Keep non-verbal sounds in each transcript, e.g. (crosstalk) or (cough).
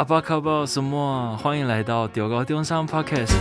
阿巴卡巴什么？欢迎来到中猴中山 Podcast。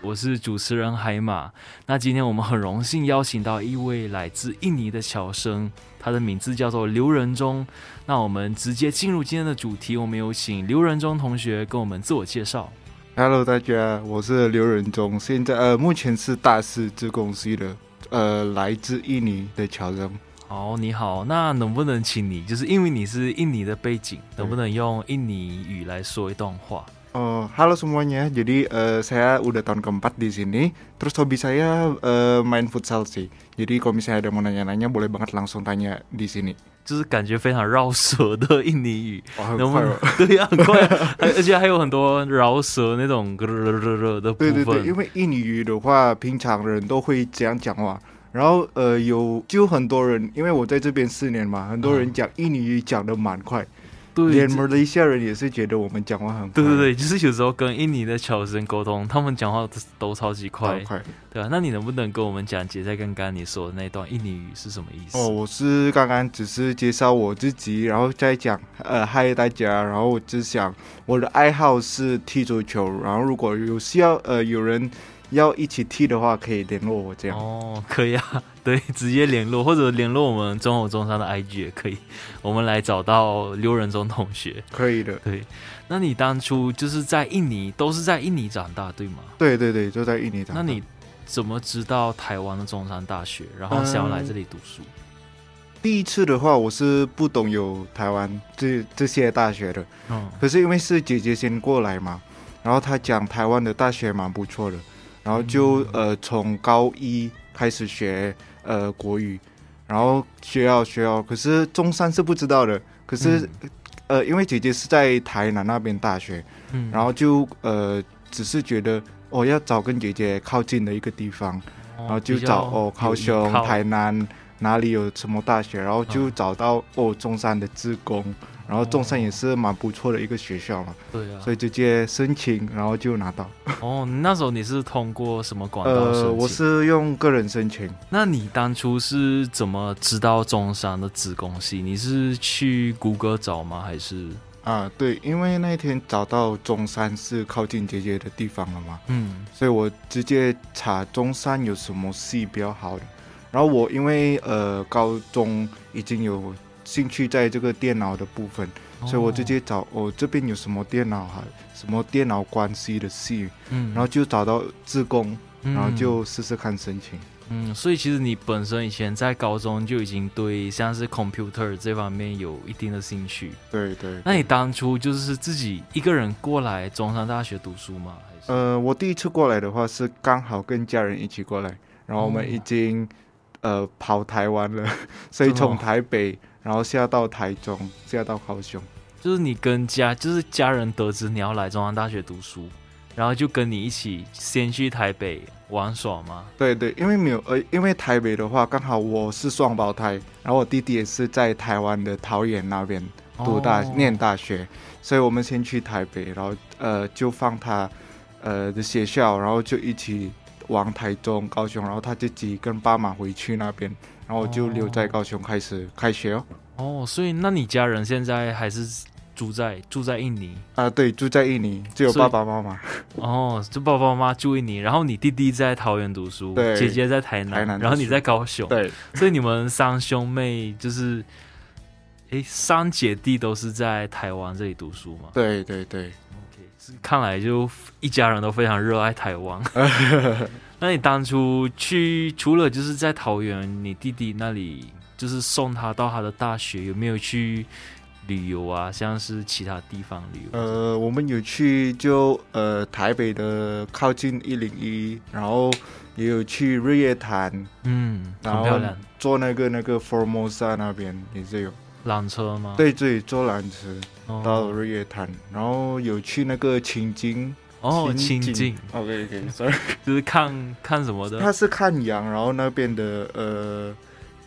我是主持人海马。那今天我们很荣幸邀请到一位来自印尼的侨生，他的名字叫做刘仁忠。那我们直接进入今天的主题，我们有请刘仁忠同学跟我们自我介绍。Hello，大家，我是刘仁忠，现在呃目前是大四资工系的。呃，来自印尼的侨生。好，你好，那能不能请你，就是因为你是印尼的背景，能不能用印尼语来说一段话？哦，Halo semuanya, jadi uh, saya udah tahun keempat di sini, terus hobi saya uh, main futsal sih. Jadi kalau misalnya ada mau nanya-nanya, boleh banget langsung tanya di sini。 就是感觉非常绕舌的印尼语，哦、能不能？(laughs) 对呀，很快，而且还有很多饶舌那种咯咯咯咯的部分。对对对，因为印尼语的话，平常人都会这样讲话。然后呃，有就很多人，因为我在这边四年嘛，很多人讲印尼语讲的蛮快。对，连马来西亚人也是觉得我们讲话很快。对对对，就是有时候跟印尼的侨生沟通，他们讲话都都超级快。快，对啊，那你能不能跟我们讲解一下刚刚你说的那段印尼语是什么意思？哦，我是刚刚只是介绍我自己，然后再讲呃嗨大家，然后我只想我的爱好是踢足球，然后如果有需要呃有人。要一起踢的话，可以联络我这样哦，可以啊，(laughs) 对，直接联络或者联络我们中猴中山的 IG 也可以，我们来找到刘仁忠同学，可以的。对，那你当初就是在印尼，都是在印尼长大，对吗？对对对，就在印尼长大。那你怎么知道台湾的中山大学，然后想要来这里读书？嗯，第一次的话，我是不懂有台湾这这些大学的，嗯，可是因为是姐姐先过来嘛，然后她讲台湾的大学蛮不错的。然后就呃从高一开始学呃国语，然后学校学校，可是中山是不知道的。可是、嗯、呃因为姐姐是在台南那边大学，嗯，然后就呃只是觉得哦要找跟姐姐靠近的一个地方，哦、然后就找哦高雄、台南哪里有什么大学，然后就找到、嗯、哦中山的资工。然后中山也是蛮不错的一个学校嘛，对啊，所以直接申请，然后就拿到。哦，那时候你是通过什么管道？呃，我是用个人申请。那你当初是怎么知道中山的资工系？你是去谷歌找吗？还是？啊，对，因为那天找到中山是靠近姐姐的地方了嘛，嗯，所以我直接查中山有什么系比较好的。然后我因为呃高中已经有。兴趣在这个电脑的部分，所以我直接找我、哦、这边有什么电脑哈，什么电脑关系的系，嗯，然后就找到自工，然后就试试看申请。嗯，所以其实你本身以前在高中就已经对像是 computer 这方面有一定的兴趣。对对，对。那你当初就是自己一个人过来中山大学读书吗？还是？呃，我第一次过来的话是刚好跟家人一起过来，然后我们已经、哦、呃跑台湾了，(laughs) 所以从台北。然后下到台中，下到高雄，就是你跟家，就是家人得知你要来中央大学读书，然后就跟你一起先去台北玩耍吗？对对，因为没有呃，因为台北的话刚好我是双胞胎，然后我弟弟也是在台湾的桃园那边读大、哦、念大学，所以我们先去台北，然后呃就放他呃的学校，然后就一起往台中、高雄，然后他自己跟爸妈回去那边。然后我就留在高雄开始开学哦。哦，所以那你家人现在还是住在住在印尼啊？对，住在印尼，只有爸爸妈妈。哦，就爸爸妈妈住印尼，然后你弟弟在桃园读书，对，姐姐在台南，台南，然后你在高雄。对，所以你们三兄妹就是，哎，三姐弟都是在台湾这里读书吗？对对对。OK，看来就一家人都非常热爱台湾。那你当初去除了就是在桃园，你弟弟那里就是送他到他的大学，有没有去旅游啊？像是其他地方旅游？呃，我们有去就呃台北的靠近一零一，然后也有去日月潭，嗯，然后坐那个那个 Formosa 那边也是有缆车吗？对对，坐缆车到日月潭，哦，然后有去那个清境。哦，清静，OK OK，sorry，(laughs) 就是看看什么的？他是看羊，然后那边的呃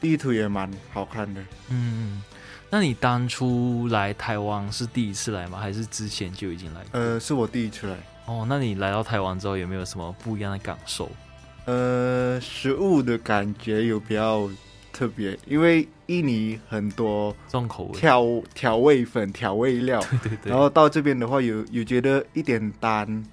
地图也蛮好看的。嗯，那你当初来台湾是第一次来吗？还是之前就已经来？呃，是我第一次来。哦，那你来到台湾之后有没有什么不一样的感受？呃，食物的感觉有比较特别，因为印尼很多重口味。调调味粉、调味料，(laughs) 对对对，然后到这边的话有有觉得一点淡，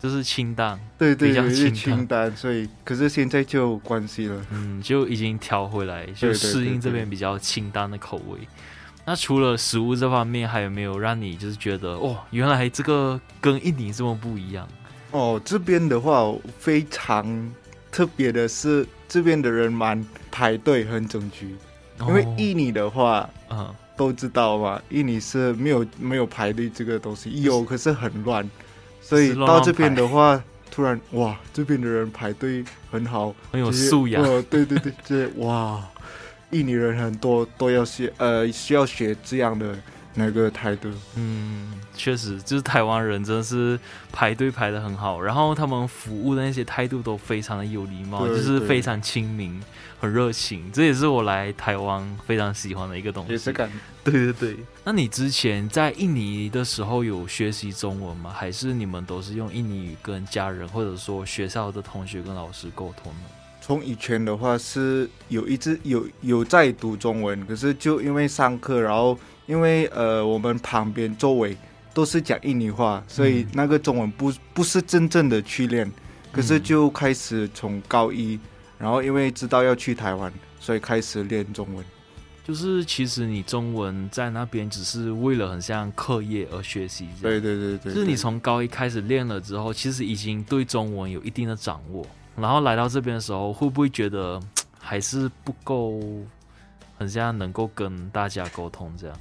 就是清淡，对对，比较清淡，清淡，所以可是现在就有关系了，嗯，就已经调回来，就适应这边比较清淡的口味。对对对对，那除了食物这方面，还有没有让你就是觉得哦，原来这个跟印尼这么不一样？哦，这边的话非常特别的是，这边的人蛮排队很整齐，哦、因为印尼的话，嗯，都知道嘛，印尼是没有没有排队这个东西，有可是很乱，所以到这边的话，突然哇，这边的人排队很好，很有素养，哦，对对对，这哇，印尼人很多都要学，呃，需要学这样的。那个态度，嗯，确实，就是台湾人真的是排队排的很好，然后他们服务的那些态度都非常的有礼貌，就是非常亲民，很热情，这也是我来台湾非常喜欢的一个东西。也是感，对对对。那你之前在印尼的时候有学习中文吗？还是你们都是用印尼语跟家人或者说学校的同学跟老师沟通呢？从以前的话是有一直有有在读中文，可是就因为上课，然后。因为呃，我们旁边周围都是讲印尼话，所以那个中文不不是真正的去练，可是就开始从高一，然后因为知道要去台湾，所以开始练中文。就是其实你中文在那边只是为了很像课业而学习，对对对对。就是你从高一开始练了之后，其实已经对中文有一定的掌握，然后来到这边的时候，会不会觉得 (tsk) 还是不够，很像能够跟大家沟通这样？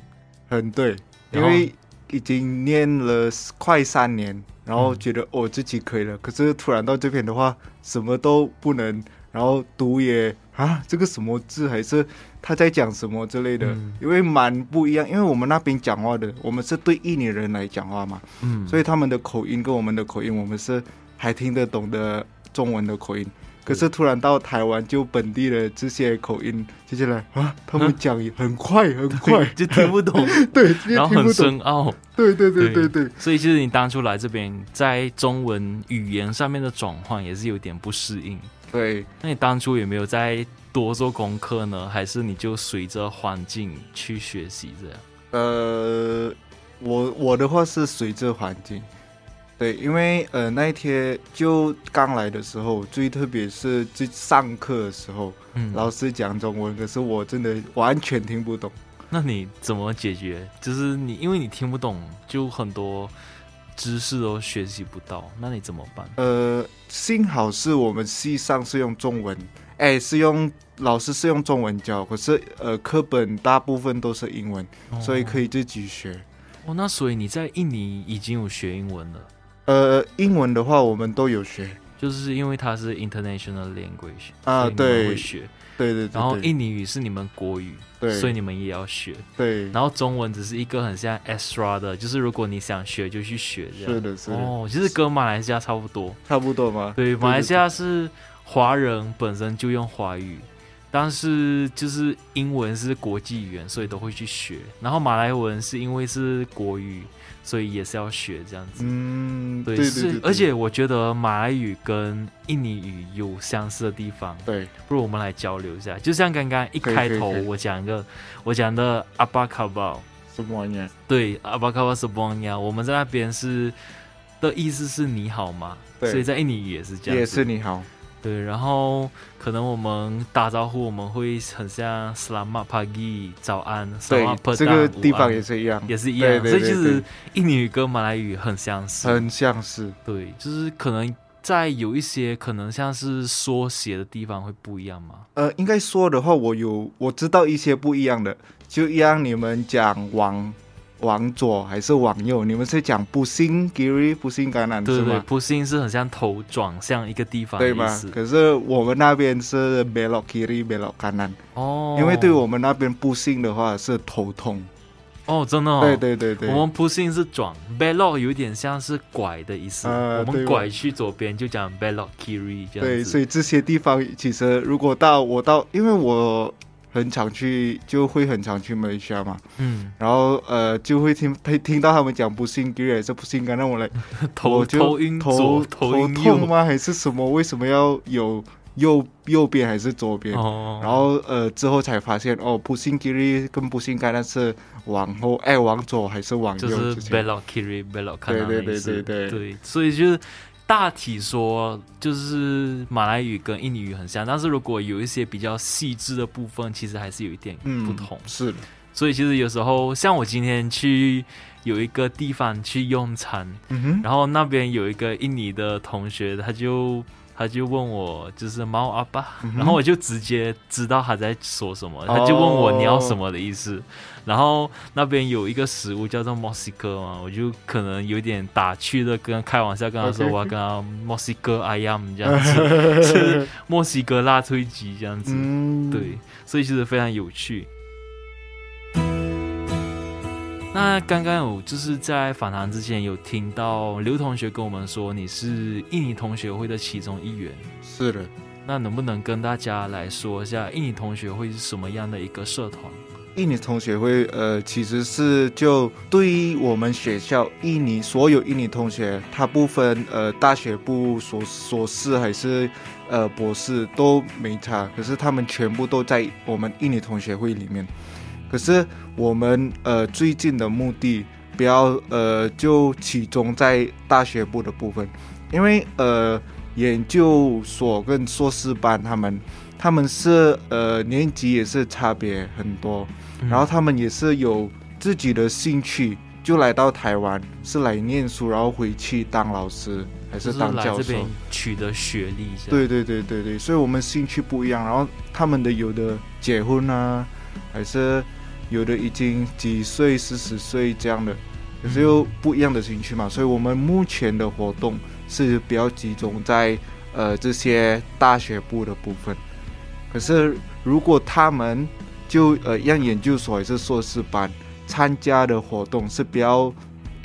很对，因为已经念了快三年，然后觉得我、嗯哦、自己可以了。可是突然到这边的话，什么都不能，然后读也啊，这个什么字还是他在讲什么之类的，嗯、因为蛮不一样。因为我们那边讲话的，我们是对印尼人来讲话嘛，嗯，所以他们的口音跟我们的口音，我们是还听得懂的中文的口音。可是突然到台湾，就本地的这些口音，接下来啊，他们讲也很快很快，(laughs) (laughs) 就听不懂，对，然后很深奥，对对对对对。所以其实你当初来这边，在中文语言上面的转换也是有点不适应。对，那你当初有没有在多做功课呢？还是你就随着环境去学习这样？呃，我我的话是随着环境。对，因为呃那一天就刚来的时候，最特别是在上课的时候，嗯，老师讲中文，可是我真的完全听不懂。那你怎么解决？就是你因为你听不懂，就很多知识都学习不到，那你怎么办？呃，幸好是我们系上是用中文，哎，是用老师是用中文教，可是呃课本大部分都是英文，哦，所以可以自己学。哦，那所以你在印尼已经有学英文了。呃，英文的话我们都有学，就是因为它是 international language 啊，对，会学，对对对。然后印尼语是你们国语，对，所以你们也要学，对。然后中文只是一个很像 extra 的，就是如果你想学就去学这样。是的，是的。哦，其实跟马来西亚差不多，差不多吗？对，马来西亚是华人本身就用华语，但是就是英文是国际语言，所以都会去学。然后马来文是因为是国语。所以也是要学这样子，嗯，对，对，对，对，是，而且我觉得马来语跟印尼语有相似的地方，对，不如我们来交流一下。就像刚刚一开头我讲一个，我讲的阿巴卡巴，什么玩意？对，阿巴卡巴什么玩意？我们在那边是的意思是你好吗？对，所以在印尼语也是这样，也是你好。对，然后可能我们打招呼，我们会很像 Selamat pagi 早安，对，这个地方也是一样，也是一样。所以其实印尼语跟马来语很相似，很相似。对，就是可能在有一些可能像是缩写的地方会不一样吗？呃，应该说的话，我有我知道一些不一样的，就让你们讲王。往左还是往右？你们是讲 pusing kiri pusing kanan 对对对，pusing 是很像头转向一个地方，对吗？可是我们那边是 belok kiri belok kanan 哦，因为对我们那边 pusing 的话是头痛哦，真的哦，对对对对，我们 pusing 是转 belok 有点像是拐的意思，呃、我们拐去左边就讲 belok kiri 这样子。对，所以这些地方其实如果到我到，因为我。很常去，就会很常去马来西亚嘛。嗯，然后呃，就会听听听到他们讲不信，给还是不信，(laughs) 让我来头头晕，头头痛吗？还是什么？为什么要有右右边还是左边？哦，然后呃之后才发现哦，Pusing Kiri 跟 Pusing Kanan 是往后哎往左还是往右？就是 Belok Kiri Belok 对对对对对对，所以就是大体说就是马来语跟印尼语很像，但是如果有一些比较细致的部分，其实还是有一点不同。嗯、是，所以其实有时候像我今天去。有一个地方去用餐，嗯，然后那边有一个印尼的同学，他就他就问我就是猫阿爸，嗯，然后我就直接知道他在说什么，哦，他就问我你要什么的意思。然后那边有一个食物叫做墨西哥嘛，我就可能有点打趣的跟开玩笑跟他说.我要跟他墨西哥 I am 这样子，(laughs) 是墨西哥辣脆鸡这样子，嗯，对，所以其实非常有趣。那刚刚有就是在访谈之前有听到刘同学跟我们说，你是印尼同学会的其中一员。是的，那能不能跟大家来说一下印尼同学会是什么样的一个社团？印尼同学会，呃，其实是就对于我们学校印尼所有印尼同学，他不分呃大学部硕硕士还是呃博士都没差，可是他们全部都在我们印尼同学会里面。可是我们呃最近的目的，不要呃就集中在大学部的部分，因为呃研究所跟硕士班他们他们是呃年级也是差别很多，然后他们也是有自己的兴趣，就来到台湾是来念书，然后回去当老师还是当教授，取得学历。对对对对对，所以我们兴趣不一样，然后他们的有的结婚啊，还是。有的已经几岁、四十岁这样的，可是又不一样的兴趣嘛，所以我们目前的活动是比较集中在呃这些大学部的部分。可是如果他们就呃让研究所也是硕士班参加的活动是比较。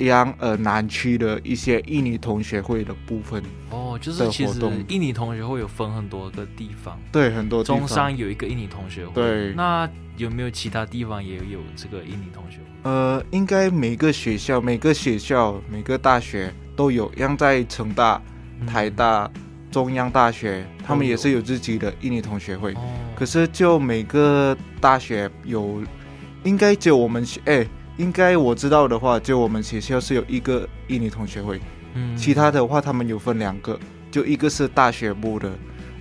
让呃南区的一些印尼同学会的部分哦，就是其实印尼同学会有分很多个地方，对，很多地方。中山有一个印尼同学会，对。那有没有其他地方也有这个印尼同学会？呃，应该每个学校、每个学校、每个大学都有，像在成大、台大、嗯、中央大学，他们也是有自己的印尼同学会。哦。可是就每个大学有，应该只有我们学哎。应该我知道的话，就我们学校是有一个印尼同学会，嗯，其他的话他们有分两个，就一个是大学部的，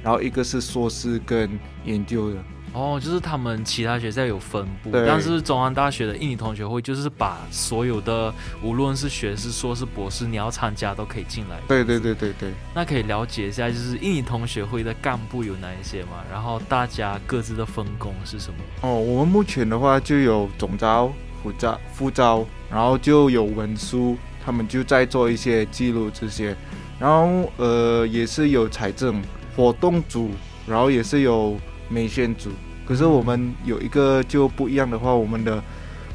然后一个是硕士跟研究的。哦，就是他们其他学校有分部，但是中央大学的印尼同学会就是把所有的无论是学士、硕士、博士，你要参加都可以进来。对对对对对。那可以了解一下，就是印尼同学会的干部有哪一些嘛？然后大家各自的分工是什么？哦，我们目前的话就有总召。副召、副召，然后就有文书，他们就在做一些记录这些，然后呃也是有财政活动组，然后也是有美宣组。可是我们有一个就不一样的话，我们的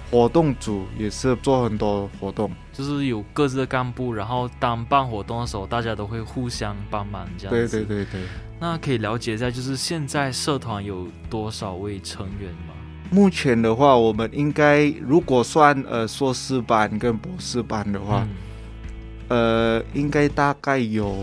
活动组也是做很多活动，就是有各自的干部，然后当办活动的时候，大家都会互相帮忙这样子。对对对对。那可以了解一下，就是现在社团有多少位成员吗？目前的话，我们应该如果算呃硕士班跟博士班的话，嗯、呃，应该大概有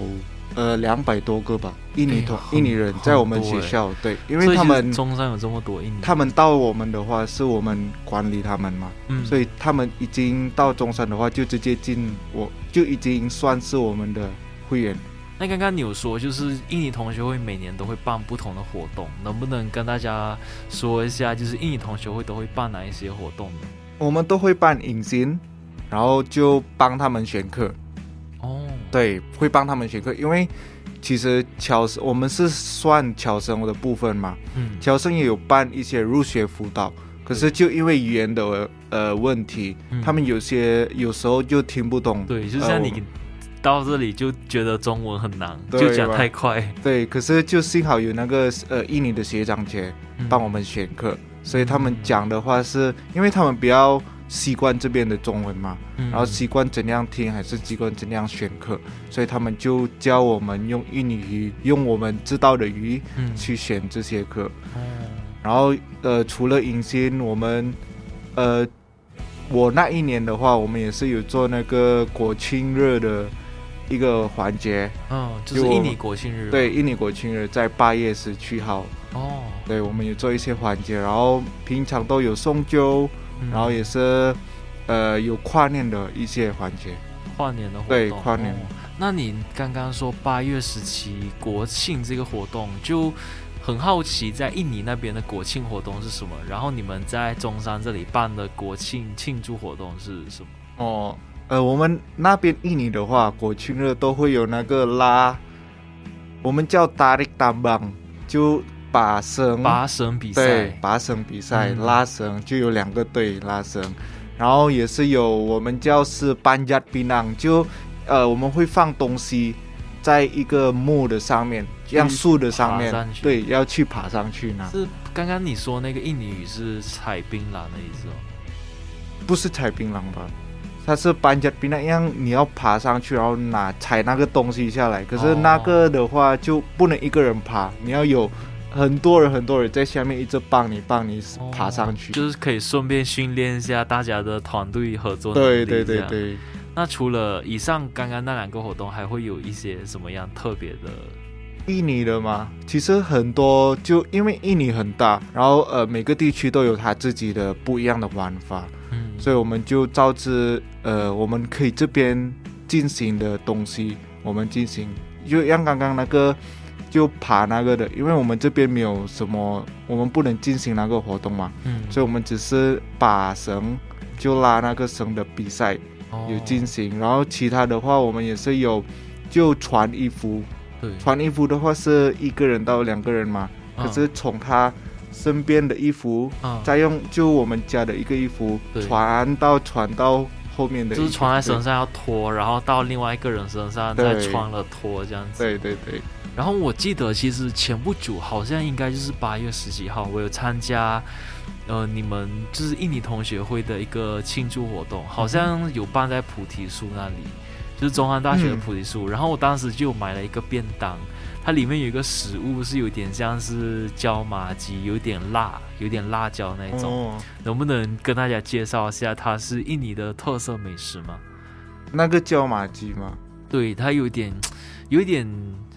呃两百多个吧。印尼同、欸、印尼人在我们学校，对，因为他们中山有这么多印尼，他们到我们的话是我们管理他们嘛，嗯，所以他们已经到中山的话就直接进，我就已经算是我们的会员。那刚刚你有说，就是印尼同学会每年都会办不同的活动，能不能跟大家说一下，就是印尼同学会都会办哪一些活动呢？我们都会办迎新，然后就帮他们选课。哦，对，会帮他们选课，因为其实侨生我们是算侨生的部分嘛，嗯，侨生也有办一些入学辅导，可是就因为语言的呃问题，嗯，他们有些有时候就听不懂。对，就像你。呃到这里就觉得中文很难，就讲太快。对，可是就幸好有那个呃印尼的学长姐帮我们选课，嗯，所以他们讲的话是因为他们比较习惯这边的中文嘛，嗯，然后习惯怎样听还是习惯怎样选课，所以他们就教我们用印尼语，用我们知道的语去选这些课。嗯，然后呃除了迎新，我们呃我那一年的话，我们也是有做那个国庆日的。一个环节，嗯，就是印尼国庆日，对，印尼国庆日在八月十七号，哦，对，我们有做一些环节，然后平常都有送酒，嗯、然后也是，呃，有跨年的一些环节，跨年的活动，对，跨年。哦、那你刚刚说八月十七国庆这个活动，就很好奇，在印尼那边的国庆活动是什么？然后你们在中山这里办的国庆庆祝活动是什么？哦。呃，我们那边印尼的话，国庆日都会有那个拉，我们叫 tarik tambang，就拔绳，拔绳比赛，对，拔绳比赛，嗯、拉绳就有两个队拉绳，然后也是有我们叫是 panjat pinang，就呃我们会放东西在一个木的上面，像树的上面，对，要去爬上去呢。是刚刚你说那个印尼语是采槟榔的意思哦？不是采槟榔吧？它是搬家比那样，你要爬上去，然后拿踩那个东西下来。可是那个的话就不能一个人爬，你要有很多人很多人在下面一直帮你帮你爬上去，就是可以顺便训练一下大家的团队合作。对对对对。那除了以上刚刚那两个活动，还会有一些什么样特别的？印尼的吗？其实很多，就因为印尼很大，然后呃每个地区都有它自己的不一样的玩法。所以我们就照着呃，我们可以这边进行的东西，我们进行，就像刚刚那个就爬那个的，因为我们这边没有什么，我们不能进行那个活动嘛，嗯，所以我们只是把绳就拉那个绳的比赛有进行，哦，然后其他的话我们也是有就穿衣服，对，穿衣服的话是一个人到两个人嘛，哦，可是从他。身边的衣服，嗯、再用就我们家的一个衣服传到传到后面的，就是穿在身上要脱，然后到另外一个人身上再穿了脱这样子。对对对。然后我记得其实前不久好像应该就是八月十几号，我有参加，呃，你们就是印尼同学会的一个庆祝活动，好像有办在菩提树那里，就是中山大学的菩提树。嗯、然后我当时就买了一个便当。它里面有一个食物是有点像是椒麻鸡，有点辣，有点辣椒那种。哦、能不能跟大家介绍一下，它是印尼的特色美食吗？那个椒麻鸡吗？对，它有点，(tsk) 有点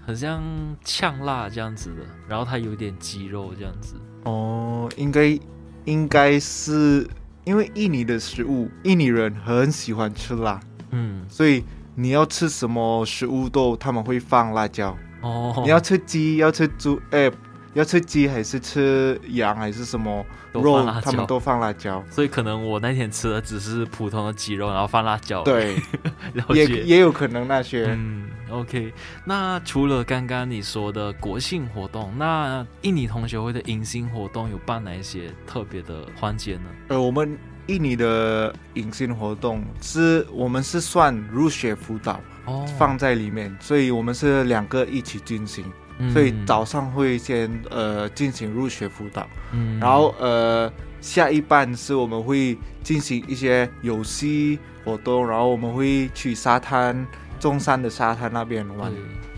很像呛辣这样子的，然后它有点鸡肉这样子。哦，应该应该是因为印尼的食物，印尼人很喜欢吃辣，嗯，所以你要吃什么食物都他们会放辣椒。哦，你要吃鸡，要吃猪，哎，要吃鸡还是吃羊还是什么肉？他们都放辣椒，所以可能我那天吃的只是普通的鸡肉，然后放辣椒。对，(laughs) 也也有可能那些。嗯，OK。那除了刚刚你说的国庆活动，那印尼同学会的迎新活动有办哪一些特别的环节呢？呃，我们印尼的迎新活动是我们是算入学辅导。哦，放在里面，所以我们是两个一起进行，嗯、所以早上会先呃进行入学辅导，嗯，然后呃下一半是我们会进行一些游戏活动，然后我们会去沙滩中山的沙滩那边玩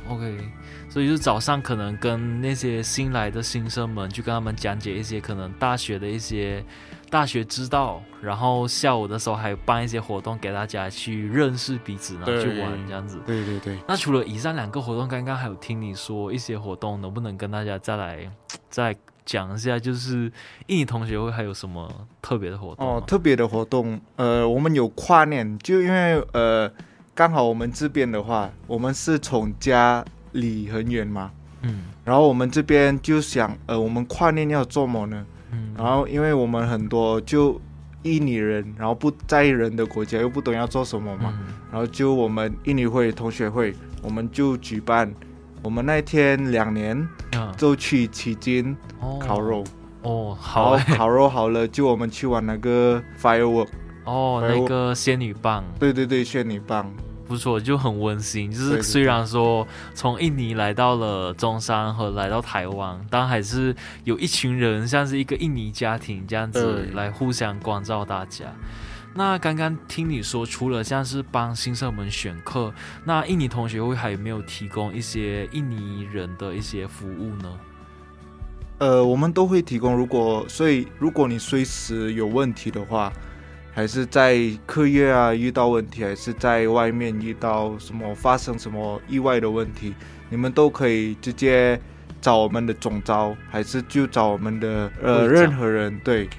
，OK，所以就早上可能跟那些新来的新生们，去跟他们讲解一些可能大学的一些。大学知道，然后下午的时候还有办一些活动给大家去认识彼此，然后去玩这样子。对对对。那除了以上两个活动，刚刚还有听你说一些活动，能不能跟大家再来 (tsk) 再讲一下？就是印尼同学会还有什么特别的活动？哦，特别的活动，呃，我们有跨年，就因为呃，刚好我们这边的话，我们是从家里很远嘛，嗯，然后我们这边就想，呃，我们跨年要做什么呢？然后，因为我们很多就印尼人，然后不在人的国家，又不懂要做什么嘛，嗯、然后就我们印尼会同学会，我们就举办，我们那天两年就去取经烤肉。哦，好，烤肉好了，就我们去玩那个 firework 哦，那个仙女棒，对对对，仙女棒。不错，就很温馨。就是虽然说从印尼来到了中山和来到台湾，但还是有一群人像是一个印尼家庭这样子来互相关照大家。那刚刚听你说，除了像是帮新生们选课，那印尼同学会还有没有提供一些印尼人的一些服务呢？呃，我们都会提供。如果所以，如果你随时有问题的话。还是在课业啊遇到问题，还是在外面遇到什么发生什么意外的问题，你们都可以直接找我们的总招，还是就找我们的呃任何人，对，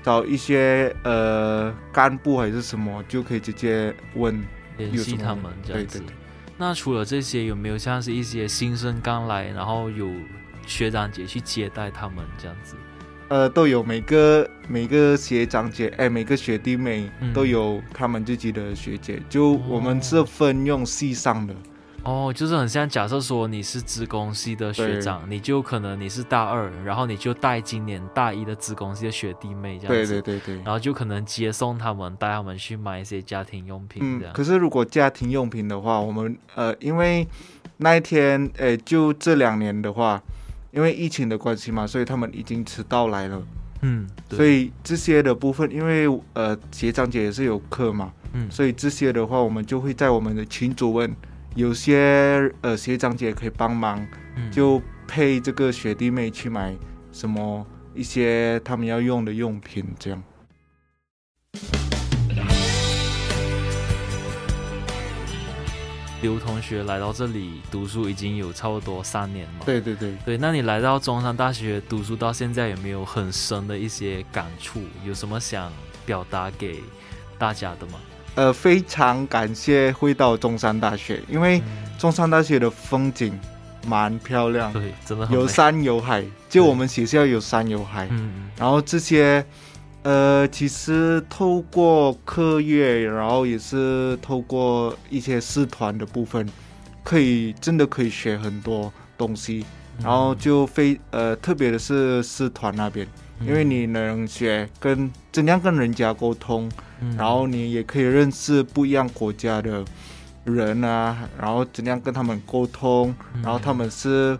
找一些呃干部还是什么，就可以直接问联系他们这样子。对对对。那除了这些，有没有像是一些新生刚来，然后有学长姐去接待他们这样子？呃，都有每个每个学长姐，哎，每个学弟妹都有他们自己的学姐，嗯、就我们是分用系上的。哦，就是很像，假设说你是资工系的学长，你就可能你是大二，然后你就带今年大一的资工系的学弟妹这样子。对对对对。然后就可能接送他们，带他们去买一些家庭用品这样。嗯，可是如果家庭用品的话，我们呃，因为那一天，哎，就这两年的话。因为疫情的关系嘛，所以他们已经迟到来了。嗯，所以这些的部分，因为呃学长姐也是有课嘛，嗯，所以这些的话，我们就会在我们的群组问，有些呃学长姐可以帮忙，嗯，就配这个学弟妹去买什么一些他们要用的用品这样。刘同学来到这里读书已经有差不多三年嘛？对对对对。那你来到中山大学读书到现在，有没有很深的一些感触？有什么想表达给大家的吗？呃，非常感谢会到中山大学，因为中山大学的风景蛮漂亮，对，真的有山有海。就我们学校有山有海，嗯，然后这些。呃，其实透过课业，然后也是透过一些社团的部分，可以真的可以学很多东西。然后就非呃，特别的是社团那边，因为你能学跟怎样跟人家沟通，然后你也可以认识不一样国家的人啊，然后怎样跟他们沟通，然后他们是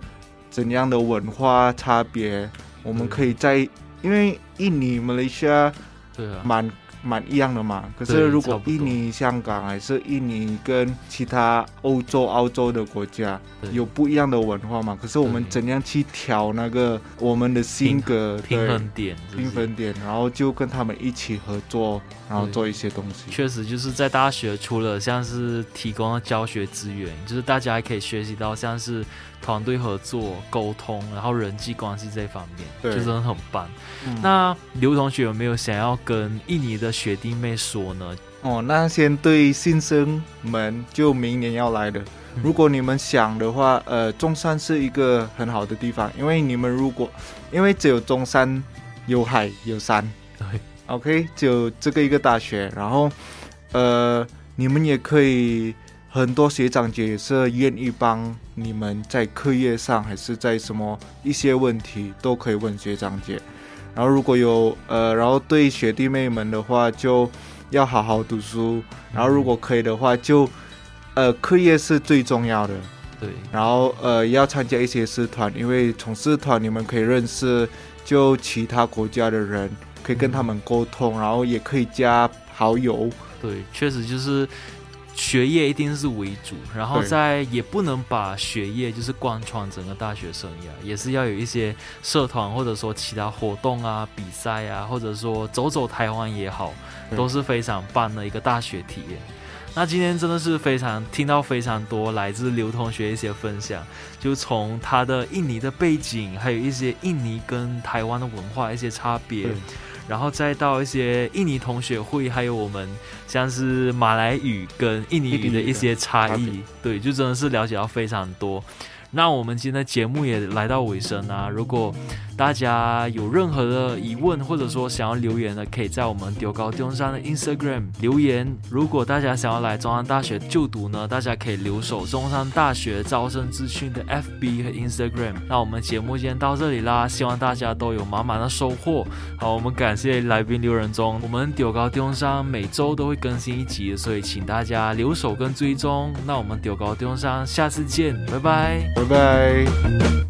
怎样的文化差别，我们可以在。因为印尼、马来西亚，对啊，蛮蛮一样的嘛。可是如果印尼、香港还是印尼跟其他欧洲、澳洲的国家有不一样的文化嘛？可是我们怎样去调那个我们的性格平衡点、平衡点，然后就跟他们一起合作，然后做一些东西。确实就是在大学，除了像是提供了教学资源，就是大家还可以学习到像是。团队合作、沟通，然后人际关系这一方面，对，就真的很棒。嗯、那刘同学有没有想要跟印尼的学弟妹说呢？哦，那先对新生们，就明年要来的，嗯、如果你们想的话，呃，中山是一个很好的地方，因为你们如果，因为只有中山有海有山，对，OK，只有这个一个大学，然后，呃，你们也可以。很多学长姐也是愿意帮你们在课业上，还是在什么一些问题都可以问学长姐。然后如果有呃，然后对学弟妹们的话，就要好好读书。然后如果可以的话就，呃，课业是最重要的。对。然后呃，要参加一些社团，因为从社团你们可以认识就其他国家的人，可以跟他们沟通，然后也可以加好友。对，确实就是。学业一定是为主，然后再也不能把学业就是贯穿整个大学生涯，也是要有一些社团或者说其他活动啊、比赛啊，或者说走走台湾也好，都是非常棒的一个大学体验。那今天真的是非常听到非常多来自刘同学一些分享，就从他的印尼的背景，还有一些印尼跟台湾的文化一些差别。然后再到一些印尼同学会，还有我们像是马来语跟印尼语的一些差异，对，就真的是了解到非常多。那我们今天的节目也来到尾声啊！如果大家有任何的疑问，或者说想要留言的，可以在我们中猴中山的 Instagram 留言。如果大家想要来中山大学就读呢，大家可以留守中山大学招生资讯的 FB 和 Instagram。那我们节目今天到这里啦，希望大家都有满满的收获。好，我们感谢来宾刘仁宗。我们中猴中山每周都会更新一集，所以请大家留守跟追踪。那我们中猴中山下次见，拜拜。拜拜。